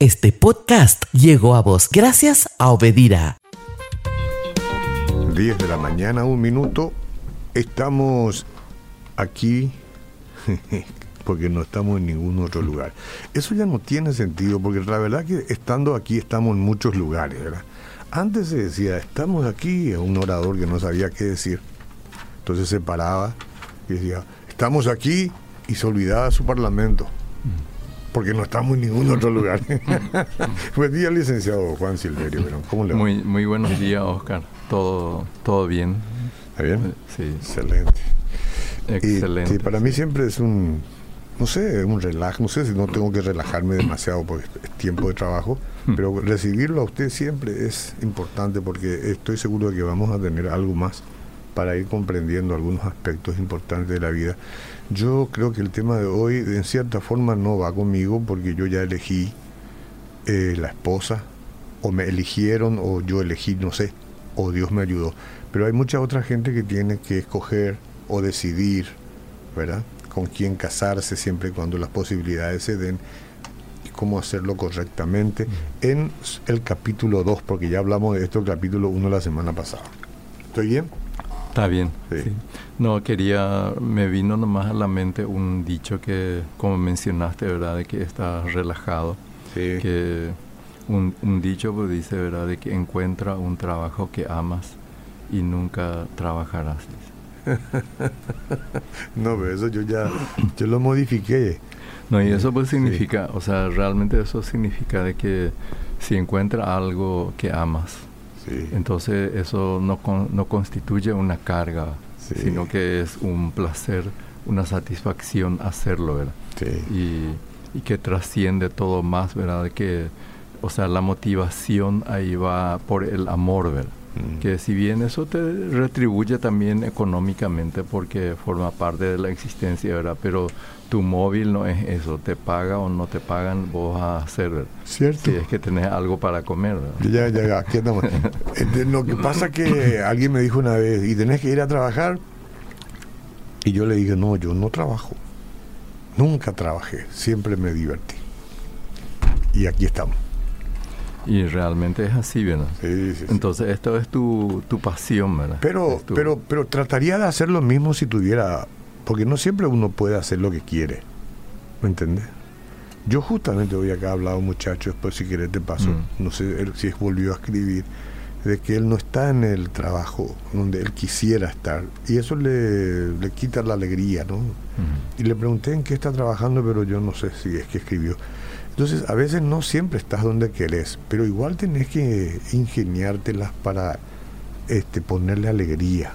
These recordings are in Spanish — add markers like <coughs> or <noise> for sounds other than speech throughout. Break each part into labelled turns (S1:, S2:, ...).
S1: Este podcast llegó a vos gracias a Obedira.
S2: 10 de la mañana, un minuto. Estamos aquí <laughs> porque no estamos en ningún otro lugar. Eso ya no tiene sentido porque la verdad que estando aquí estamos en muchos lugares, ¿verdad? Antes se decía, estamos aquí, un orador que no sabía qué decir. Entonces se paraba y decía, estamos aquí y se olvidaba su parlamento porque no estamos en ningún otro lugar. <laughs> Buen día, licenciado Juan Silverio.
S3: ¿Cómo le va? Muy, muy buenos días, Oscar. Todo, todo bien.
S2: ¿Está bien?
S3: Sí.
S2: Excelente.
S3: Excelente.
S2: sí, para mí siempre es un, no sé, un relajo. No sé si no tengo que relajarme demasiado porque es tiempo de trabajo, hmm. pero recibirlo a usted siempre es importante porque estoy seguro de que vamos a tener algo más para ir comprendiendo algunos aspectos importantes de la vida. Yo creo que el tema de hoy en cierta forma no va conmigo porque yo ya elegí eh, la esposa, o me eligieron, o yo elegí, no sé, o Dios me ayudó. Pero hay mucha otra gente que tiene que escoger o decidir, ¿verdad? Con quién casarse siempre cuando las posibilidades se den y cómo hacerlo correctamente en el capítulo 2, porque ya hablamos de esto el capítulo 1 la semana pasada. ¿Estoy bien?
S3: Está bien. Sí. No, quería, me vino nomás a la mente un dicho que, como mencionaste, ¿verdad? De que estás relajado.
S2: Sí.
S3: Que un, un dicho pues, dice, ¿verdad? De que encuentra un trabajo que amas y nunca trabajarás. <laughs>
S2: no, pero eso yo ya, yo lo modifiqué.
S3: No, y eso pues significa, o sea, realmente eso significa de que si encuentra algo que amas, entonces eso no, no constituye una carga, sino que es un placer, una satisfacción hacerlo, ¿verdad? Y, y, que trasciende todo más, ¿verdad? Que, o sea, la motivación ahí va por el amor, ¿verdad? Mm. Que si bien eso te retribuye también económicamente porque forma parte de la existencia, ¿verdad? Pero tu móvil no es eso, te paga o no te pagan, vos a hacer.
S2: Cierto.
S3: Si es que tenés algo para comer.
S2: Ya, ya, ya, aquí estamos. <laughs> Eh, lo que pasa que alguien me dijo una vez, ¿y tenés que ir a trabajar? Y yo le dije, no, yo no trabajo. Nunca trabajé, siempre me divertí. Y aquí estamos.
S3: Y realmente es así, ¿verdad?
S2: Sí, sí,
S3: Entonces esto es tu, tu pasión, ¿verdad?
S2: Pero, pero, pero trataría de hacer lo mismo si tuviera, porque no siempre uno puede hacer lo que quiere, ¿me entiendes? Yo justamente hoy acá he hablado muchacho, después si quieres te paso, mm. no sé él, si volvió a escribir, de que él no está en el trabajo donde él quisiera estar y eso le, le quita la alegría, ¿no? Y le pregunté en qué está trabajando, pero yo no sé si es que escribió. Entonces, a veces no siempre estás donde querés, pero igual tenés que ingeniártelas para este, ponerle alegría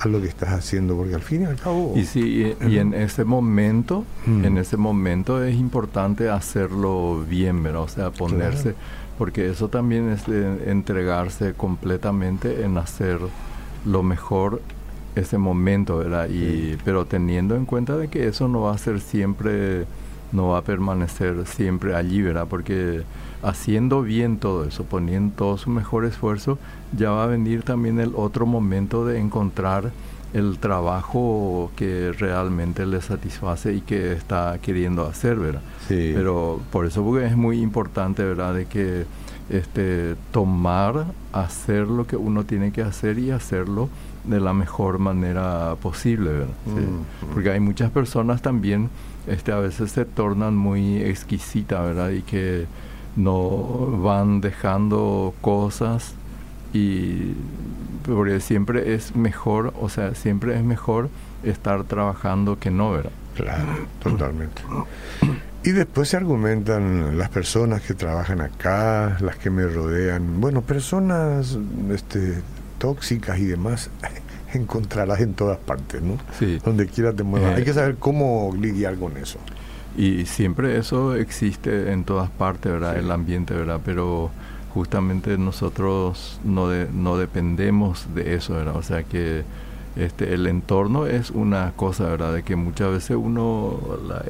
S2: a lo que estás haciendo, porque al fin y al cabo...
S3: Y sí, y, en ese momento, mm. en ese momento es importante hacerlo bien, ¿verdad? O sea, ponerse, porque eso también es de entregarse completamente en hacer lo mejor ese momento, ¿verdad? Y, Pero teniendo en cuenta de que eso no va a ser siempre no va a permanecer siempre allí, ¿verdad? Porque haciendo bien todo eso, poniendo todo su mejor esfuerzo, ya va a venir también el otro momento de encontrar el trabajo que realmente le satisface y que está queriendo hacer, ¿verdad?
S2: Sí.
S3: Pero por eso porque es muy importante, ¿verdad? De que este, tomar, hacer lo que uno tiene que hacer y hacerlo de la mejor manera posible, ¿verdad? Mm. Porque hay muchas personas también este, a veces se tornan muy exquisitas, ¿verdad? Y que no van dejando cosas y porque siempre es mejor, o sea, siempre es mejor estar trabajando que no, ¿verdad?
S2: Claro, totalmente. Y después se argumentan las personas que trabajan acá, las que me rodean, bueno, personas este, tóxicas y demás encontrarás en todas partes, ¿no?
S3: Sí.
S2: Donde quiera te muevas. Hay que saber cómo lidiar con eso.
S3: Y siempre eso existe en todas partes, ¿verdad? El ambiente, ¿verdad? Pero justamente nosotros no, no dependemos de eso, ¿verdad? O sea que este, el entorno es una cosa, ¿verdad? De que muchas veces uno,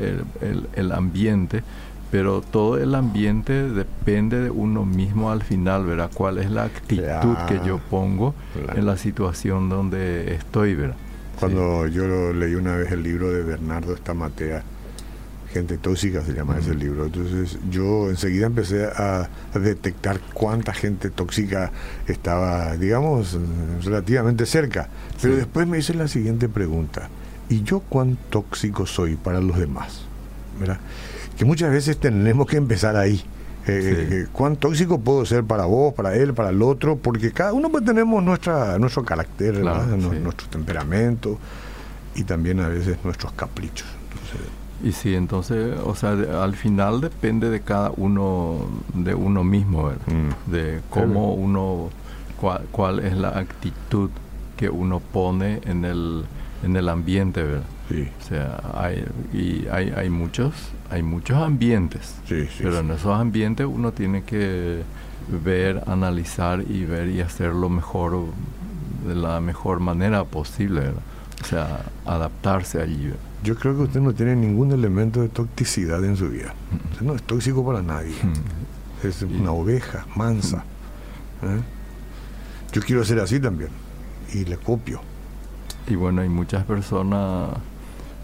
S3: el, el, el ambiente pero todo el ambiente depende de uno mismo al final, ¿verdad? ¿Cuál es la actitud que yo pongo en la situación donde estoy, ¿verdad?
S2: Cuando yo leí una vez el libro de Bernardo Estamatea, Gente tóxica se llama ese libro. Entonces yo enseguida empecé a, detectar cuánta gente tóxica estaba, digamos, relativamente cerca. Pero después me hice la siguiente pregunta. ¿Y yo cuán tóxico soy para los demás? ¿Verdad? Que muchas veces tenemos que empezar ahí. Eh, eh, cuán tóxico puedo ser para vos, para él, para el otro, porque cada uno pues tenemos nuestra, nuestro carácter, nuestro temperamento y también a veces nuestros caprichos.
S3: y sí, entonces, o sea, al final depende de cada uno, de uno mismo, mm. de cómo uno, cuál, cuál, es la actitud que uno pone en el, en el ambiente, ¿verdad? O sea, hay, y hay, hay muchos, hay muchos ambientes, pero en esos ambientes uno tiene que ver, analizar y ver y hacer lo mejor de la mejor manera posible, o sea, adaptarse allí.
S2: Yo creo que usted no tiene ningún elemento de toxicidad en su vida. Usted no es tóxico para nadie. Es una oveja mansa. ¿eh? Yo quiero ser así también. Y le copio.
S3: Y bueno, hay muchas personas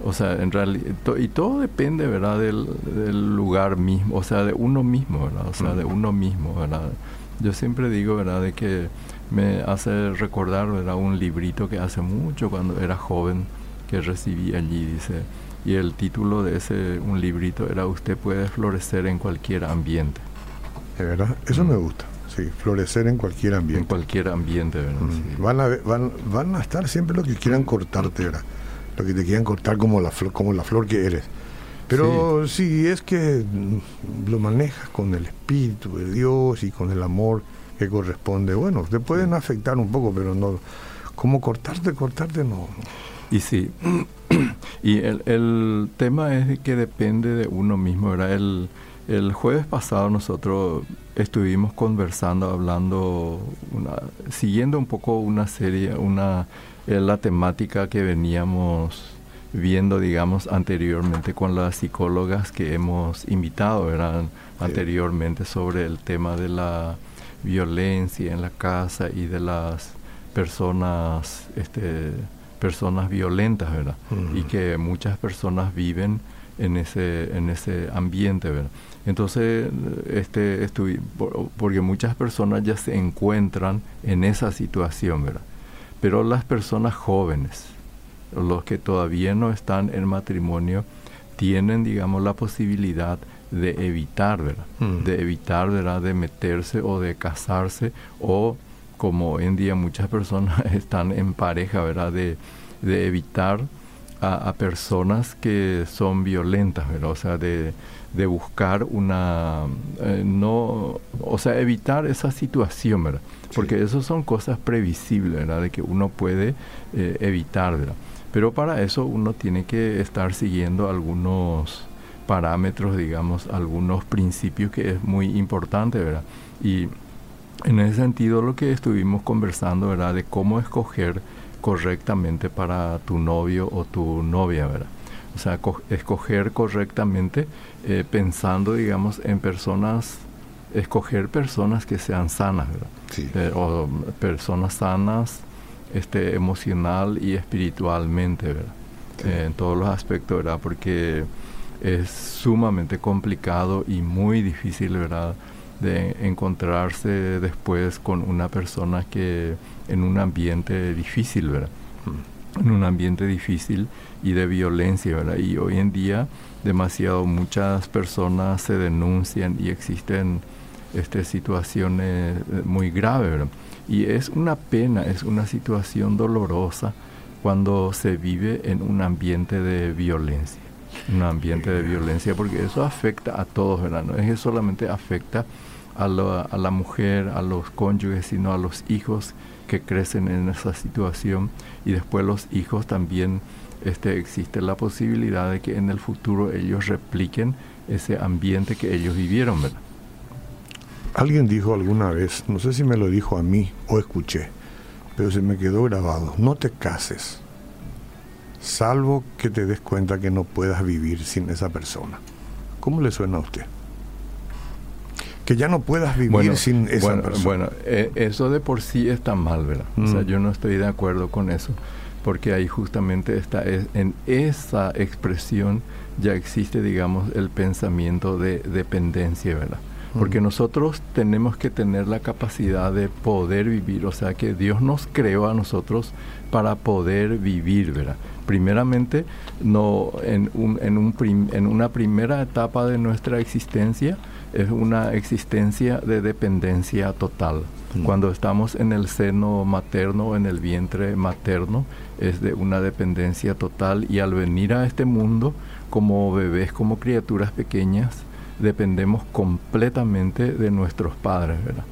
S3: o sea, en realidad, y todo depende, ¿verdad? Del, lugar mismo, o sea, de uno mismo, ¿verdad? O sea, de uno mismo, ¿verdad? Yo siempre digo, ¿verdad? De que me hace recordar, ¿verdad? Un librito que hace mucho, cuando era joven, que recibí allí, dice, y el título de ese, un librito era Usted puede florecer en cualquier ambiente.
S2: ¿De verdad? Eso me gusta. Sí, florecer en cualquier ambiente. En
S3: cualquier ambiente, ¿verdad?
S2: Van, a, van, van a estar siempre lo que quieran cortarte, ¿verdad? Lo que te quieran cortar como la flor, como la flor que eres. Pero si es que lo manejas con el Espíritu de Dios y con el amor que corresponde, bueno, te pueden afectar un poco, pero no, como cortarte, cortarte no.
S3: Y sí, <clears throat> y el, el tema es que depende de uno mismo, ¿verdad? El, el jueves pasado nosotros estuvimos conversando, hablando, una, siguiendo un poco una serie, una es la temática que veníamos viendo, digamos, anteriormente con las psicólogas que hemos invitado, eran anteriormente sobre el tema de la violencia en la casa y de las personas, este, personas violentas, ¿verdad? Y que muchas personas viven en ese, en ese ambiente, ¿verdad? Entonces, este, porque muchas personas ya se encuentran en esa situación, ¿verdad? Pero las personas jóvenes, los que todavía no están en matrimonio, tienen, digamos, la posibilidad de evitar, ¿verdad? Mm. De evitar, ¿verdad? De meterse o de casarse o, como hoy en día muchas personas <laughs> están en pareja, ¿verdad? De, de evitar a, personas que son violentas, ¿verdad? O sea, de, de buscar una, eh, no, o sea, evitar esa situación, ¿verdad? Porque eso son cosas previsibles, ¿verdad? De que uno puede eh, evitar, ¿verdad? Pero para eso uno tiene que estar siguiendo algunos parámetros, digamos, algunos principios que es muy importante, ¿verdad? Y en ese sentido lo que estuvimos conversando, ¿verdad? De cómo escoger correctamente para tu novio o tu novia, ¿verdad? O sea, escoger correctamente eh, pensando, digamos, en personas escoger personas que sean sanas, ¿verdad? Eh, o personas sanas este, emocional y espiritualmente, ¿verdad? Eh, en todos los aspectos, ¿verdad? Porque es sumamente complicado y muy difícil, ¿verdad? De encontrarse después con una persona que en un ambiente difícil, ¿verdad? Mm. En un ambiente difícil y de violencia, ¿verdad? Y hoy en día demasiado muchas personas se denuncian y existen este, situaciones eh, muy graves. Y es una pena, es una situación dolorosa cuando se vive en un ambiente de violencia. Un ambiente de violencia, porque eso afecta a todos, ¿verdad? No es que solamente afecta a la, a la mujer, a los cónyuges, sino a los hijos que crecen en esa situación y después los hijos también este, existe la posibilidad de que en el futuro ellos repliquen ese ambiente que ellos vivieron, ¿verdad?
S2: Alguien dijo alguna vez, no sé si me lo dijo a mí o escuché, pero se me quedó grabado, no te cases, salvo que te des cuenta que no puedas vivir sin esa persona. ¿Cómo le suena a usted? Que ya no puedas vivir sin esa persona.
S3: Bueno, eh, eso de por sí está mal, ¿verdad? O sea, mm. yo no estoy de acuerdo con eso. porque ahí justamente está en esa expresión ya existe, digamos, el pensamiento de dependencia, ¿verdad? Porque nosotros tenemos que tener la capacidad de poder vivir, o sea que Dios nos creó a nosotros para poder vivir, ¿verdad? Primeramente, no, en, un, en, un en una primera etapa de nuestra existencia es una existencia de dependencia total. Cuando estamos en el seno materno, en el vientre materno, es de una dependencia total y al venir a este mundo como bebés, como criaturas pequeñas, dependemos completamente de nuestros padres, ¿verdad?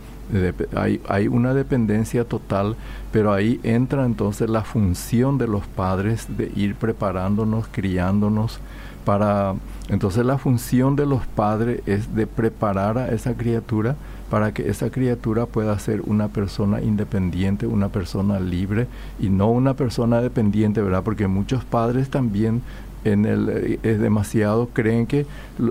S3: Hay, hay, una dependencia total, pero ahí entra entonces la función de los padres de ir preparándonos, criándonos para... Entonces la función de los padres es de preparar a esa criatura para que esa criatura pueda ser una persona independiente, una persona libre y no una persona dependiente, ¿verdad? Porque muchos padres también en el, eh, es demasiado, creen que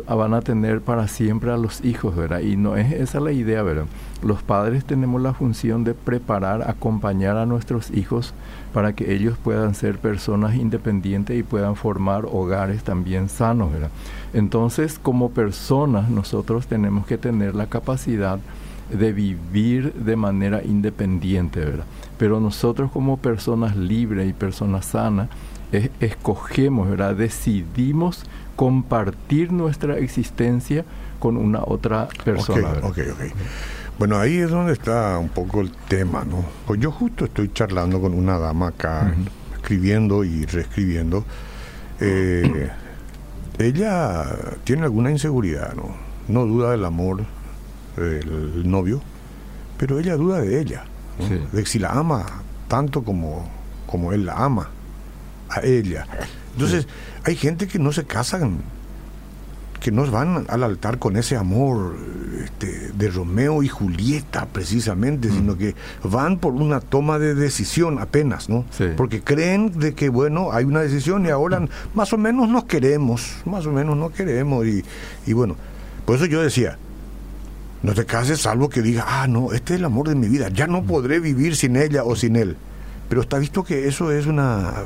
S3: van a tener para siempre a los hijos, ¿verdad? Y no es esa la idea, ¿verdad? Los padres tenemos la función de preparar, acompañar a nuestros hijos para que ellos puedan ser personas independientes y puedan formar hogares también sanos, ¿verdad? Entonces, como personas, nosotros tenemos que tener la capacidad de vivir de manera independiente, ¿verdad? Pero nosotros como personas libres y personas sanas, escogemos, ¿verdad? decidimos compartir nuestra existencia con una otra persona.
S2: Bueno, ahí es donde está un poco el tema, ¿no? Pues yo justo estoy charlando con una dama acá, escribiendo y reescribiendo. Eh, ella tiene alguna inseguridad, ¿no? No duda del amor del novio, pero ella duda de ella, de si la ama tanto como, como él la ama a ella. Entonces, hay gente que no se casan, que no van al altar con ese amor este, de Romeo y Julieta, precisamente, mm. sino que van por una toma de decisión apenas, ¿no? Porque creen de que, bueno, hay una decisión y ahora mm. más o menos nos queremos, más o menos no queremos. Y, y bueno, por eso yo decía, no te cases salvo que diga, ah, no, este es el amor de mi vida, ya no mm. podré vivir sin ella o sin él. Pero está visto que eso es una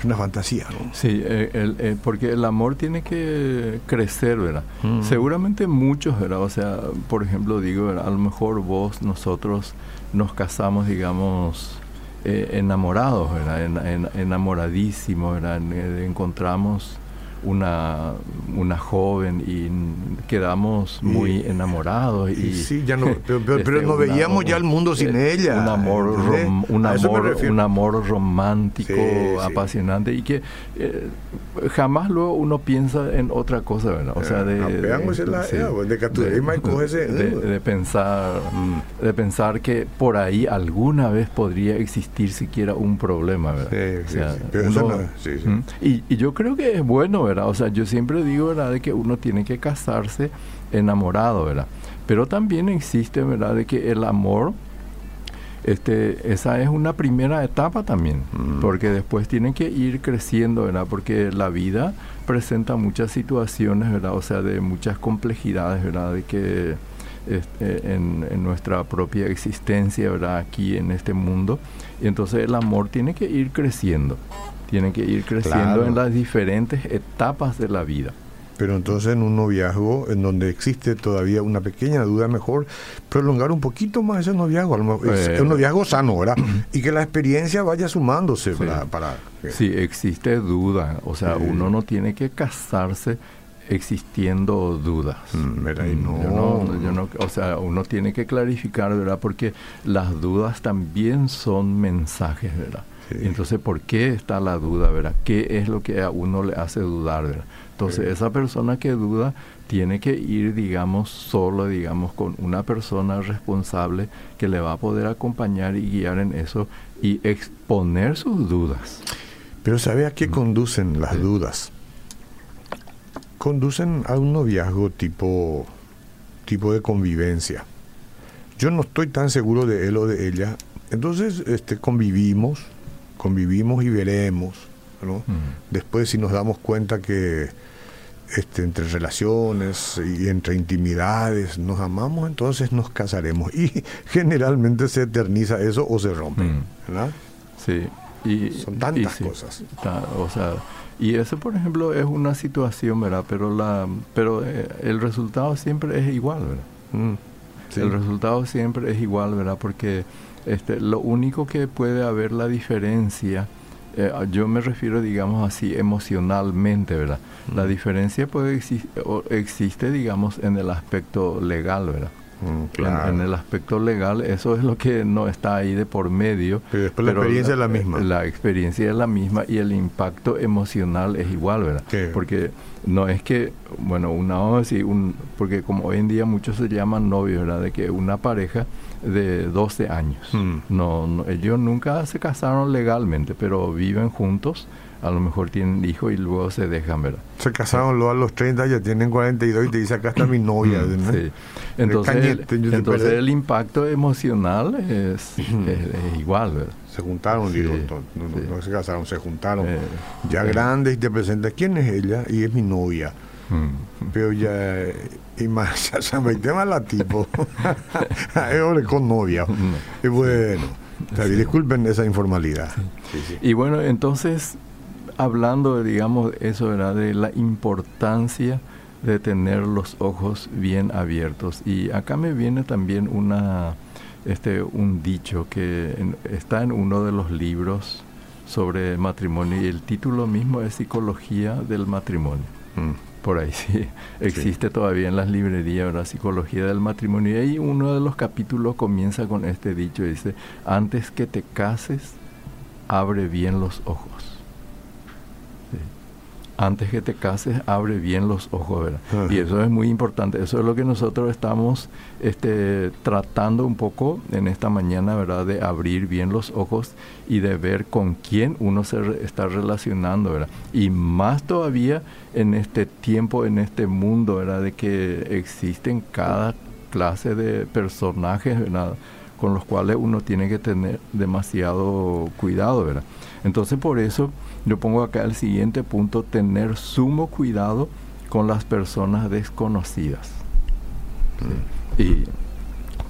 S2: es una fantasía, ¿no?
S3: Sí, eh, porque el amor tiene que crecer, ¿verdad? Mm. Seguramente muchos, ¿verdad? O sea, por ejemplo, digo, a lo mejor vos, nosotros nos casamos, digamos, eh, enamorados, ¿verdad? En, enamoradísimos, ¿verdad? Eh, encontramos una, una joven y quedamos muy enamorados. Y,
S2: sí, ya no, pero, este, no veíamos ya el mundo sin eh, ella.
S3: Un amor, un, amor un amor romántico, apasionante y que eh, jamás luego uno piensa en otra cosa, ¿verdad? O sea, de, de, pensar, mm. de pensar que por ahí alguna vez podría existir siquiera un problema, ¿verdad? y, y yo creo que es bueno, o sea, yo siempre digo, ¿verdad?, de que uno tiene que casarse enamorado, ¿verdad? Pero también existe, ¿verdad?, de que el amor, este, esa es una primera etapa también, mm. porque después tiene que ir creciendo, ¿verdad? Porque la vida presenta muchas situaciones, ¿verdad? O sea, de muchas complejidades, ¿verdad? De que este, en, nuestra propia existencia, ¿verdad? Aquí en este mundo. Y entonces el amor tiene que ir creciendo tienen que ir creciendo en las diferentes etapas de la vida.
S2: Pero entonces en un noviazgo en donde existe todavía una pequeña duda, mejor prolongar un poquito más ese noviazgo, es un noviazgo sano, ¿verdad? <clears throat> y que la experiencia vaya sumándose, ¿verdad? Para,
S3: Sí, existe duda, o sea, uno no tiene que casarse existiendo dudas.
S2: Mm,
S3: no. o sea, uno tiene que clarificar, ¿verdad? Porque las dudas también son mensajes, ¿verdad? Entonces, ¿por qué está la duda, verdad? ¿Qué es lo que a uno le hace dudar, verdad? Entonces, esa persona que duda tiene que ir, digamos, solo, digamos, con una persona responsable que le va a poder acompañar y guiar en eso y exponer sus dudas.
S2: Pero ¿sabe a qué mm. conducen las dudas? Conducen a un noviazgo tipo, tipo de convivencia. Yo no estoy tan seguro de él o de ella. Entonces, este, convivimos, convivimos y veremos. ¿no? Después si nos damos cuenta que este, entre relaciones y entre intimidades nos amamos, entonces nos casaremos. Y <laughs> generalmente se eterniza eso o se rompe.
S3: Sí.
S2: Y, Son tantas cosas.
S3: o sea, y eso, por ejemplo, es una situación, ¿verdad? Pero, la, pero eh, el resultado siempre es igual, ¿verdad? Mm, el resultado siempre es igual, ¿verdad? Porque este, lo único que puede haber la diferencia, eh, yo me refiero, digamos así, emocionalmente, ¿verdad? La diferencia puede existir, existe, digamos, en el aspecto legal, ¿verdad? Mm, en, el aspecto legal, eso es lo que no está ahí de por medio.
S2: Pero después la experiencia es la misma.
S3: La experiencia es la misma y el impacto emocional es igual, ¿verdad? Porque no es que, bueno, una vamos un, porque como hoy en día muchos se llaman novios, ¿verdad? De que una pareja de 12 años. Mm. No, ellos nunca se casaron legalmente, pero viven juntos a lo mejor tienen hijo y luego se dejan, ¿verdad?
S2: Se casaron luego a los 30, ya tienen 42 y te dice, acá está mi novia.
S3: Mm, sí. Entonces, el, entonces el impacto emocional es, igual, ¿verdad?
S2: Se juntaron, digo, no, se casaron, se juntaron. Eh, ya grandes y te presentas, ¿quién es ella? Y es mi novia. Mm. Pero ya, y más, <laughs> ya se me tema la tipo. <laughs> es con novia. Y bueno, disculpen esa informalidad.
S3: Y bueno, entonces hablando, digamos, eso era de la importancia de tener los ojos bien abiertos. Y acá me viene también una, este, un dicho que está en uno de los libros sobre matrimonio y el título mismo es Psicología del Matrimonio. Mm. Por ahí sí, existe todavía en las librerías la Psicología del Matrimonio. Y ahí uno de los capítulos comienza con este dicho, dice, antes que te cases, abre bien los ojos antes que te cases, abre bien los ojos, ¿verdad? Y eso es muy importante. Eso es lo que nosotros estamos este, tratando un poco en esta mañana, ¿verdad? De abrir bien los ojos y de ver con quién uno se está relacionando, ¿verdad? Y más todavía en este tiempo, en este mundo, ¿verdad? De que existen cada clase de personajes, ¿verdad? Con los cuales uno tiene que tener demasiado cuidado, ¿verdad? Entonces por eso yo pongo acá el siguiente punto, tener sumo cuidado con las personas desconocidas. Y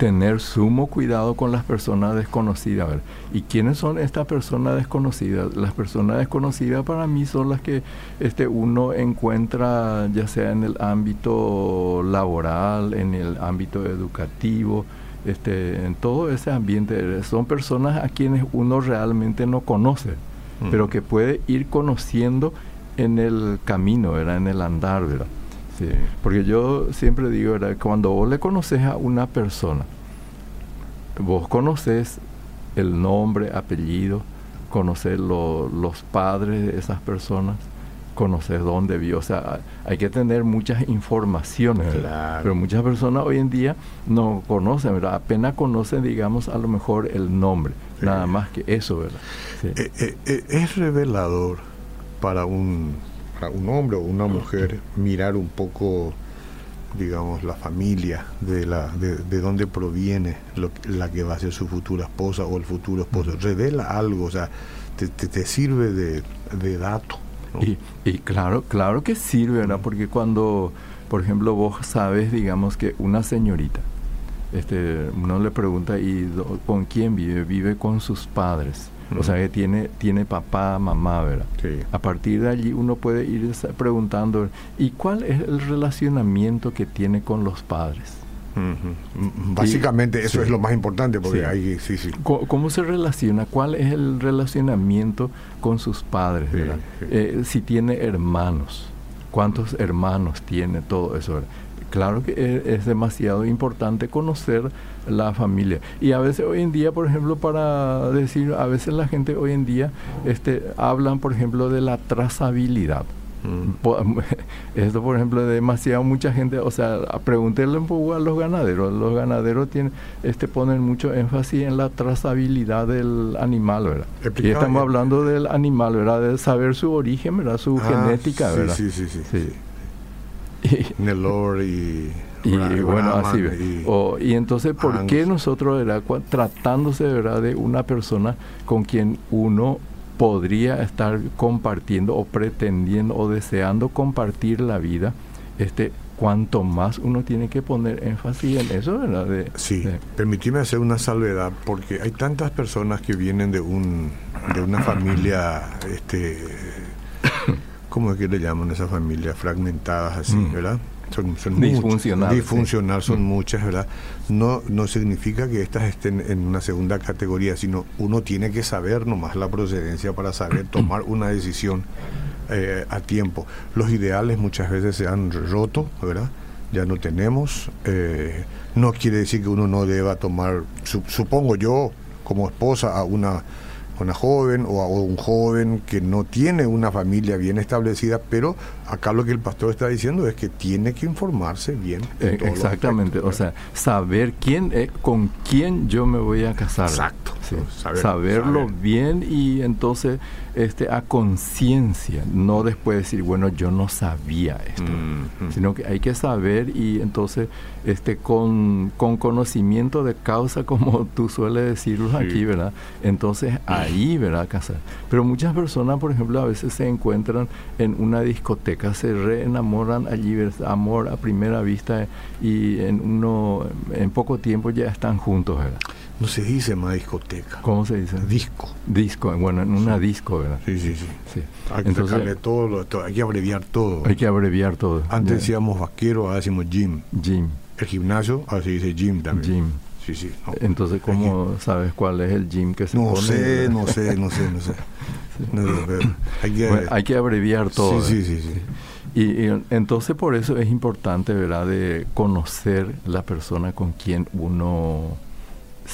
S3: tener sumo cuidado con las personas desconocidas. ¿Y quiénes son estas personas desconocidas? Las personas desconocidas para mí son las que este, uno encuentra ya sea en el ámbito laboral, en el ámbito educativo, este, en todo ese ambiente. Son personas a quienes uno realmente no conoce pero que puede ir conociendo en el camino, ¿verdad? en el andar. ¿verdad? Sí. Porque yo siempre digo, ¿verdad? cuando vos le conoces a una persona, vos conoces el nombre, apellido, conocer los padres de esas personas, conocer dónde vivió. O sea, hay que tener muchas informaciones, pero muchas personas hoy en día no conocen, ¿verdad? apenas conocen, digamos, a lo mejor el nombre, nada más que eso, ¿verdad?
S2: Eh, eh, eh, es revelador para un, un hombre o una mujer mirar un poco digamos la familia de la de, de dónde proviene la que va a ser su futura esposa o el futuro esposo. Revela algo o sea te, te, sirve de, de dato
S3: y, y, claro claro que sirve verdad porque cuando por ejemplo vos sabes digamos que una señorita este uno le pregunta y con quién vive vive con sus padres o sea que tiene, tiene papá, mamá, ¿verdad? A partir de allí uno puede ir preguntando, ¿y cuál es el relacionamiento que tiene con los padres?
S2: Básicamente eso es lo más importante porque hay sí, sí.
S3: ¿Cómo, se relaciona? ¿Cuál es el relacionamiento con sus padres? Eh, si tiene hermanos, ¿cuántos hermanos tiene? Todo eso. ¿verdad? Claro que e, es, demasiado importante conocer la familia. Y a veces hoy en día, por ejemplo, para decir, a veces la gente hoy en día este, hablan, por ejemplo, de la trazabilidad. Mm. <laughs> Esto, por ejemplo, demasiado mucha gente, o sea, pregúntenle un poco a los ganaderos. Los ganaderos tienen, este, ponen mucho énfasis en la trazabilidad del animal, ¿verdad? y estamos hablando del animal, ¿verdad? De saber su origen, ¿verdad? Su ah, genética, ¿verdad?
S2: sí, sí. sí. sí. <laughs> Nelor y,
S3: y bueno, así y, y entonces, ¿por qué nosotros, era tratándose ¿verdad? de una persona con quien uno podría estar compartiendo o pretendiendo o deseando compartir la vida, este, cuanto más uno tiene que poner énfasis en eso, ¿verdad? De,
S2: sí, permíteme hacer una salvedad, porque hay tantas personas que vienen de un de una familia, este, ¿cómo es que le llaman a esa familia? Fragmentadas así, mm. ¿verdad?
S3: Son, son disfuncional,
S2: disfuncional son mm. muchas, ¿verdad? No, no significa que estas estén en una segunda categoría, sino uno tiene que saber nomás la procedencia para saber <clears throat> tomar una decisión eh, a tiempo. Los ideales muchas veces se han roto, ¿verdad? Ya no tenemos. Eh, no quiere decir que uno no deba tomar, supongo yo, como esposa a una una joven o a un joven que no tiene una familia bien establecida, pero acá lo que el pastor está diciendo es que tiene que informarse bien.
S3: Eh, exactamente, o sea, saber quién, eh, con quién yo me voy a casar.
S2: Exacto.
S3: Saberlo bien y entonces este a conciencia, no después decir, bueno, yo no sabía esto, mm, sino que hay que saber y entonces este con, con conocimiento de causa, <laughs> como tú sueles decirlo aquí, ¿verdad? Entonces ahí, ¿verdad? Casar. Pero muchas personas, por ejemplo, a veces se encuentran en una discoteca se reenamoran allí, amor a primera vista y en uno en poco tiempo ya están juntos, ¿verdad?
S2: No se dice más discoteca.
S3: ¿Cómo se dice?
S2: Disco.
S3: Disco, bueno, en una disco, ¿verdad?
S2: Sí, sí, sí. Hay que Entonces, todo, hay que abreviar todo.
S3: Hay que abreviar todo.
S2: Antes decíamos vaquero, ahora decimos gym.
S3: Gym.
S2: El gimnasio, ahora se dice gym también.
S3: Gym.
S2: Sí, sí.
S3: Entonces, ¿cómo sabes cuál es el gym que se
S2: no
S3: pone?
S2: Sé, no sé, no sé, no sé,
S3: hay, que, hay que abreviar todo.
S2: Sí, sí, sí.
S3: Y, entonces por eso es importante, ¿verdad?, de conocer la persona con quien uno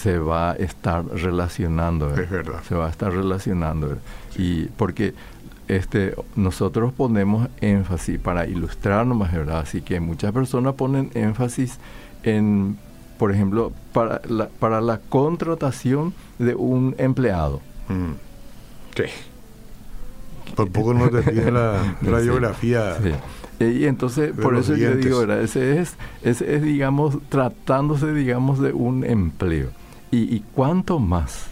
S3: se va a estar relacionando.
S2: Es verdad.
S3: Se va a estar relacionando. Y porque este, nosotros ponemos énfasis para ilustrarnos más, ¿verdad? Así que muchas personas ponen énfasis en por ejemplo, para la, para la contratación de un empleado.
S2: Mm. Sí. Por poco no te pide la <laughs> radiografía.
S3: Y entonces, por eso yo digo, Ese es, ese es, digamos, tratándose, digamos, de un empleo. Y, y cuánto más,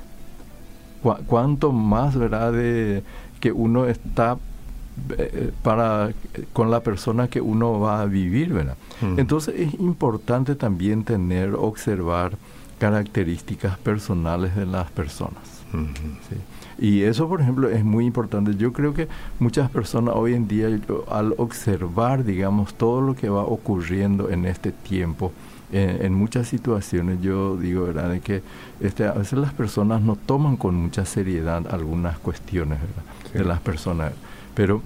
S3: cuánto más, ¿verdad?, de que uno está eh, para con la persona que uno va a vivir, ¿verdad? Entonces es importante también tener, observar características personales de las personas. Y eso, por ejemplo, es muy importante. Yo creo que muchas personas hoy en día, al observar, digamos, todo lo que va ocurriendo en este tiempo, en, muchas situaciones, yo digo, ¿verdad?, de que este, a veces las personas no toman con mucha seriedad algunas cuestiones, de las personas. Pero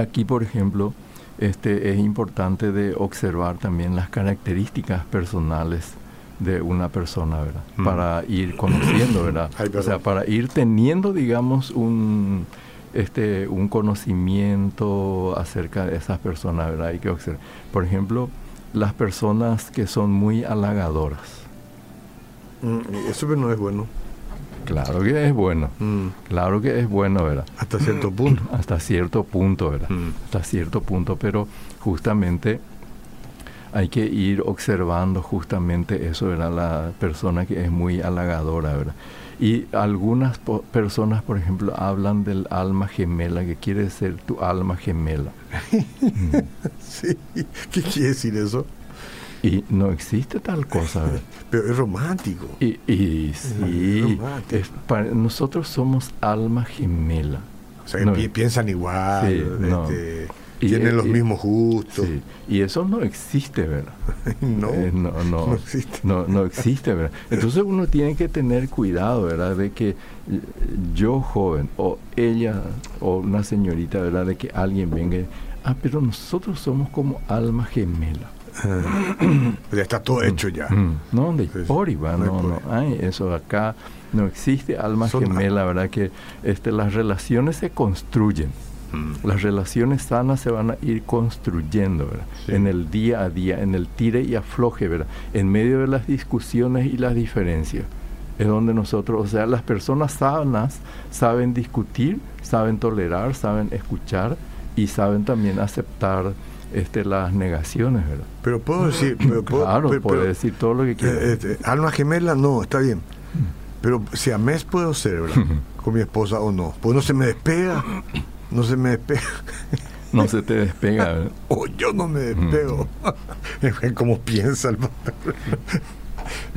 S3: aquí, por ejemplo, este, es importante de observar también las características personales de una persona, ¿verdad? Mm. Para ir conociendo, <coughs> ¿verdad? o sea, para ir teniendo, digamos, un este un conocimiento acerca de esas personas, ¿verdad? Hay que observar. Por ejemplo, las personas que son muy halagadoras.
S2: Mm, eso no es bueno.
S3: Claro que es bueno. Mm. Claro que es bueno, ¿verdad?
S2: Hasta cierto punto. <clears throat>
S3: Hasta cierto punto, ¿verdad? Hasta cierto punto, pero justamente hay que ir observando justamente eso, ¿verdad? La persona que es muy halagadora, ¿verdad? Y algunas personas, por ejemplo, hablan del alma gemela, que quiere ser tu alma gemela. <laughs>
S2: sí, ¿qué quiere decir eso?
S3: Y no existe tal cosa. <laughs>
S2: Pero es romántico.
S3: Y, y sí, nosotros somos alma gemela.
S2: O sea, piensan igual. este, tienen los mismos gustos.
S3: Y eso no existe, ¿verdad? <laughs>
S2: no,
S3: eh, no, no, <laughs> existe. No, existe, ¿verdad? <laughs> Entonces uno tiene que tener cuidado, ¿verdad? De que yo joven o ella o una señorita, ¿verdad? De que alguien venga y, ah, pero nosotros somos como alma gemela.
S2: Ah, ya está todo hecho ya.
S3: No, de por no, no, no, Ay, eso acá no existe alma gemela, ¿verdad? Que este, las relaciones se construyen. Mm. Las relaciones sanas se van a ir construyendo, ¿verdad? En el día a día, en el tire y afloje, ¿verdad? En medio de las discusiones y las diferencias. Es donde nosotros, o sea, las personas sanas saben discutir, saben tolerar, saben escuchar y saben también aceptar este, las negaciones, ¿verdad?
S2: Pero puedo decir... <clears throat> Pero
S3: claro, puedo decir todo lo que.
S2: Eh, este, alma gemela, no, está bien. Pero si a mes puedo ser, ¿verdad? <clears throat> Con mi esposa o no. Pues no se me despega no se me despega.
S3: no se te despega. <laughs>
S2: O yo no me despego. <laughs> como piensa el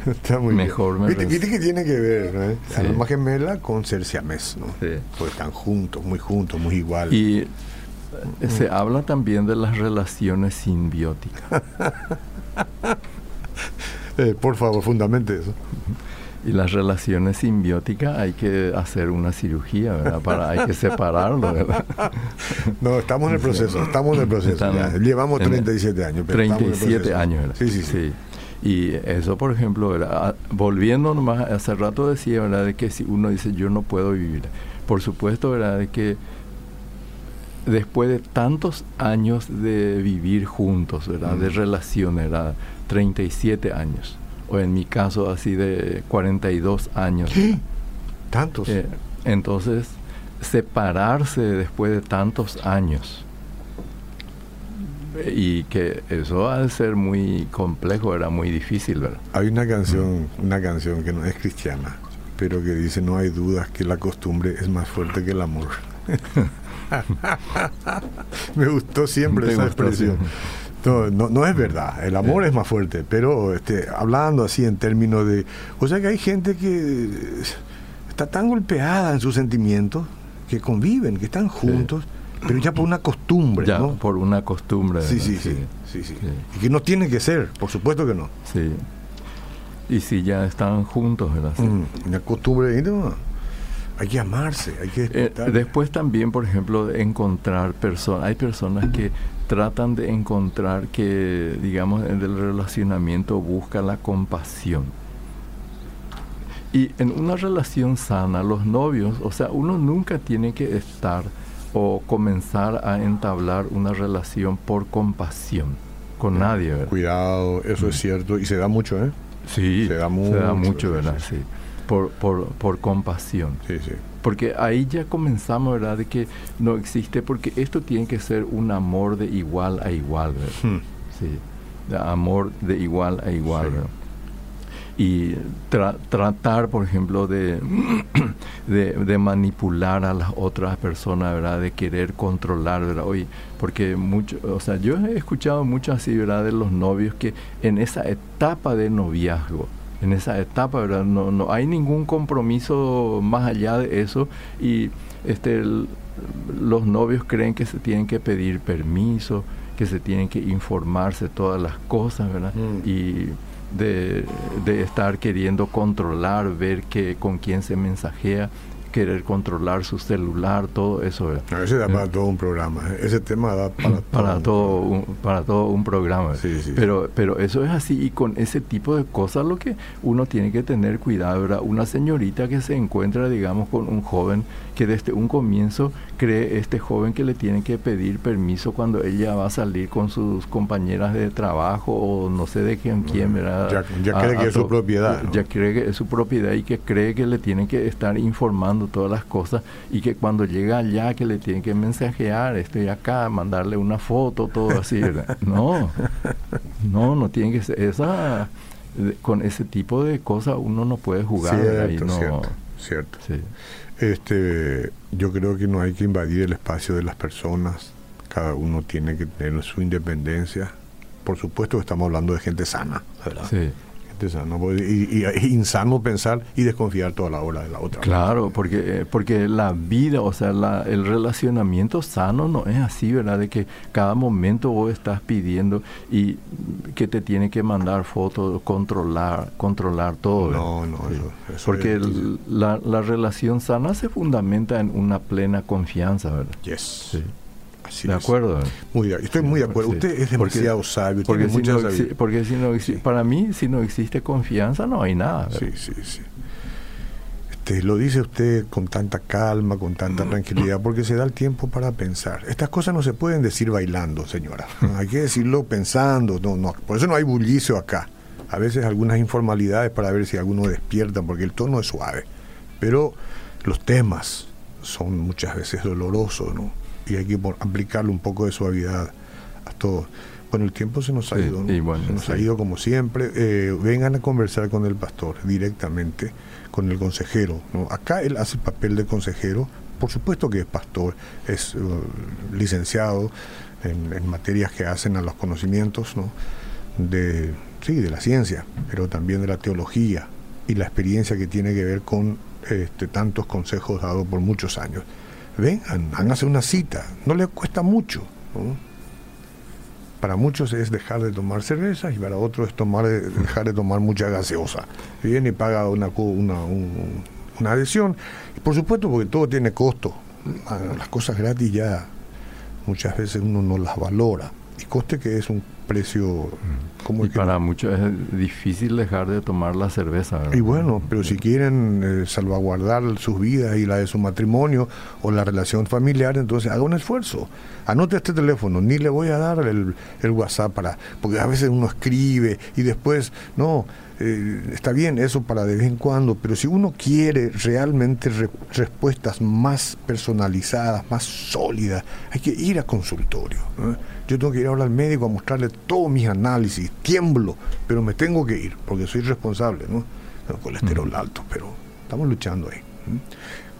S2: Está muy
S3: Mejor
S2: ¿Viste, ¿Viste, que tiene que ver, ¿no? Sí. Alma gemela con ser siamés, ¿no? Sí. Porque están juntos, muy juntos, muy iguales.
S3: Y eh, se habla también de las relaciones simbióticas. <laughs>
S2: eh, por favor, fundamente eso.
S3: Y las relaciones simbióticas hay que hacer una cirugía, ¿verdad? Para, hay que separarlo, ¿verdad? <laughs>
S2: No, estamos en el proceso, estamos en el proceso. llevamos 37 años.
S3: 37 años, ¿verdad?
S2: Sí, sí, sí,
S3: Y eso, por ejemplo, ¿verdad? volviendo nomás, hace rato decía, ¿verdad? De que si uno dice, yo no puedo vivir. Por supuesto, ¿verdad? De que después de tantos años de vivir juntos, ¿verdad? De relaciones, ¿verdad? 37 años o en mi caso así de 42 años.
S2: ¿Qué? ¿Tantos?
S3: Eh, entonces, separarse después de tantos años y que eso ha de ser muy complejo, era muy difícil, ¿verdad?
S2: Hay una canción, una canción que no es cristiana, pero que dice no hay dudas que la costumbre es más fuerte que el amor. <laughs> <laughs> Me gustó siempre esa expresión. No, no, es verdad, el amor es más fuerte, pero este, hablando así en términos de... O sea que hay gente que está tan golpeada en sus sentimientos, que conviven, que están juntos, pero ya por una costumbre,
S3: ya,
S2: ¿no?
S3: por una costumbre.
S2: Sí, sí, sí, sí, sí, Y que no tiene que ser, por supuesto que no.
S3: Sí. Y si ya están juntos, ¿verdad?
S2: Mm, una costumbre, no, hay que amarse, hay que
S3: eh, después también, por ejemplo, encontrar personas, hay personas que tratan de encontrar que, digamos, en el relacionamiento busca la compasión. Y en una relación sana, los novios, o sea, uno nunca tiene que estar o comenzar a entablar una relación por compasión con nadie, ¿verdad?
S2: Cuidado, eso es cierto, y se da mucho, ¿eh?
S3: Sí, se da mucho, se da mucho ¿verdad? Sí. Por, por, por compasión.
S2: Sí, sí.
S3: Porque ahí ya comenzamos, ¿verdad? De que no existe, porque esto tiene que ser un amor de igual a igual, ¿verdad? Hmm. Sí, de amor de igual a igual, ¿verdad? Y tratar, por ejemplo, <clears throat> de, de, manipular a las otras personas, ¿verdad? De querer controlar, ¿verdad? Hoy, porque mucho, o sea, yo he escuchado mucho así, ¿verdad? De los novios que en esa etapa de noviazgo, en esa etapa, ¿verdad? No, no hay ningún compromiso más allá de eso y este, los novios creen que se tienen que pedir permiso, que se tienen que informarse todas las cosas, ¿verdad? Mm. Y de, de, estar queriendo controlar, ver que, con quién se mensajea querer controlar su celular, todo eso.
S2: A ese da para eh. todo un programa, ¿eh? ese tema da para,
S3: para todo, un, para todo un programa. pero, pero eso es así y con ese tipo de cosas lo que uno tiene que tener cuidado, ¿verdad? Una señorita que se encuentra, digamos, con un joven que desde un comienzo cree este joven que le tiene que pedir permiso cuando ella va a salir con sus compañeras de trabajo o no sé de quién, quién ¿verdad?
S2: Ya, cree que es su propiedad.
S3: Ya cree que es su propiedad y que cree que le tiene que estar informando todas las cosas y que cuando llega allá que le tienen que mensajear, estoy acá, mandarle una foto, todo así. <laughs> No, no, no tiene que ser. Esa, con ese tipo de cosas uno no puede jugar.
S2: Cierto, no, cierto, cierto. Sí. Este, yo creo que no hay que invadir el espacio de las personas. Cada uno tiene que tener su independencia. Por supuesto que estamos hablando de gente sana, ¿verdad? Sí. Y, es insano pensar y desconfiar toda la hora de la otra.
S3: Claro, porque, eh, porque la vida, o sea, el relacionamiento sano no es así, ¿verdad? De que cada momento vos estás pidiendo y que te tiene que mandar fotos, controlar, controlar todo.
S2: No, no,
S3: Porque la, la relación sana se fundamenta en una plena confianza, ¿verdad?
S2: Yes.
S3: Sí de acuerdo.
S2: Muy, estoy muy de acuerdo. Usted es demasiado sabio.
S3: Porque, si no, porque si no para mí, si no existe confianza, no hay nada.
S2: Sí, sí, sí. Este, lo dice usted con tanta calma, con tanta mm. tranquilidad, porque se da el tiempo para pensar. Estas cosas no se pueden decir bailando, señora. <laughs> hay que decirlo pensando. No, no. Por eso no hay bullicio acá. A veces algunas informalidades para ver si alguno despierta, porque el tono es suave. Pero los temas son muchas veces dolorosos, ¿no? Y hay que aplicarle un poco de suavidad a todo. Bueno, el tiempo se nos ha ido, se nos ha ido como siempre. Eh, vengan a conversar con el pastor directamente, con el consejero. ¿no? Acá él hace el papel de consejero, por supuesto que es pastor, es uh, licenciado en, materias que hacen a los conocimientos ¿no? de, sí, de la ciencia, pero también de la teología y la experiencia que tiene que ver con este, tantos consejos dados por muchos años. Vengan, háganse una cita, no les cuesta mucho. Para muchos es dejar de tomar cerveza y para otros es tomar, dejar de tomar mucha gaseosa. Viene y paga una, una, una adhesión. Y por supuesto, porque todo tiene costo. Las cosas gratis ya muchas veces uno no las valora. Y coste que es un precio...
S3: como y para muchos es difícil dejar de tomar la cerveza.
S2: Y bueno, pero si quieren eh, salvaguardar sus vidas y la de su matrimonio o la relación familiar, entonces haga un esfuerzo. Anote este teléfono, ni le voy a dar el, el WhatsApp para... Porque a veces uno escribe y después, no, eh, está bien eso para de vez en cuando, pero si uno quiere realmente respuestas más personalizadas, más sólidas, hay que ir a consultorio. Yo tengo que ir ahora al médico a mostrarle todos mis análisis, tiemblo, pero me tengo que ir porque soy responsable, ¿no? El colesterol alto, pero estamos luchando ahí.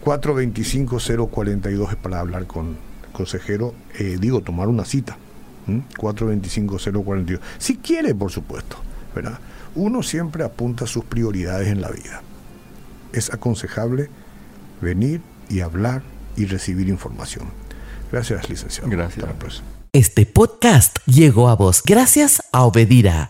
S2: 425-042 es para hablar con el consejero, eh, digo, tomar una cita. 425-042. Si quiere, por supuesto, ¿verdad? Uno siempre apunta sus prioridades en la vida. Es aconsejable venir y hablar y recibir información. Gracias, licenciado.
S3: Gracias.
S1: Este podcast llegó a vos gracias a Obedira.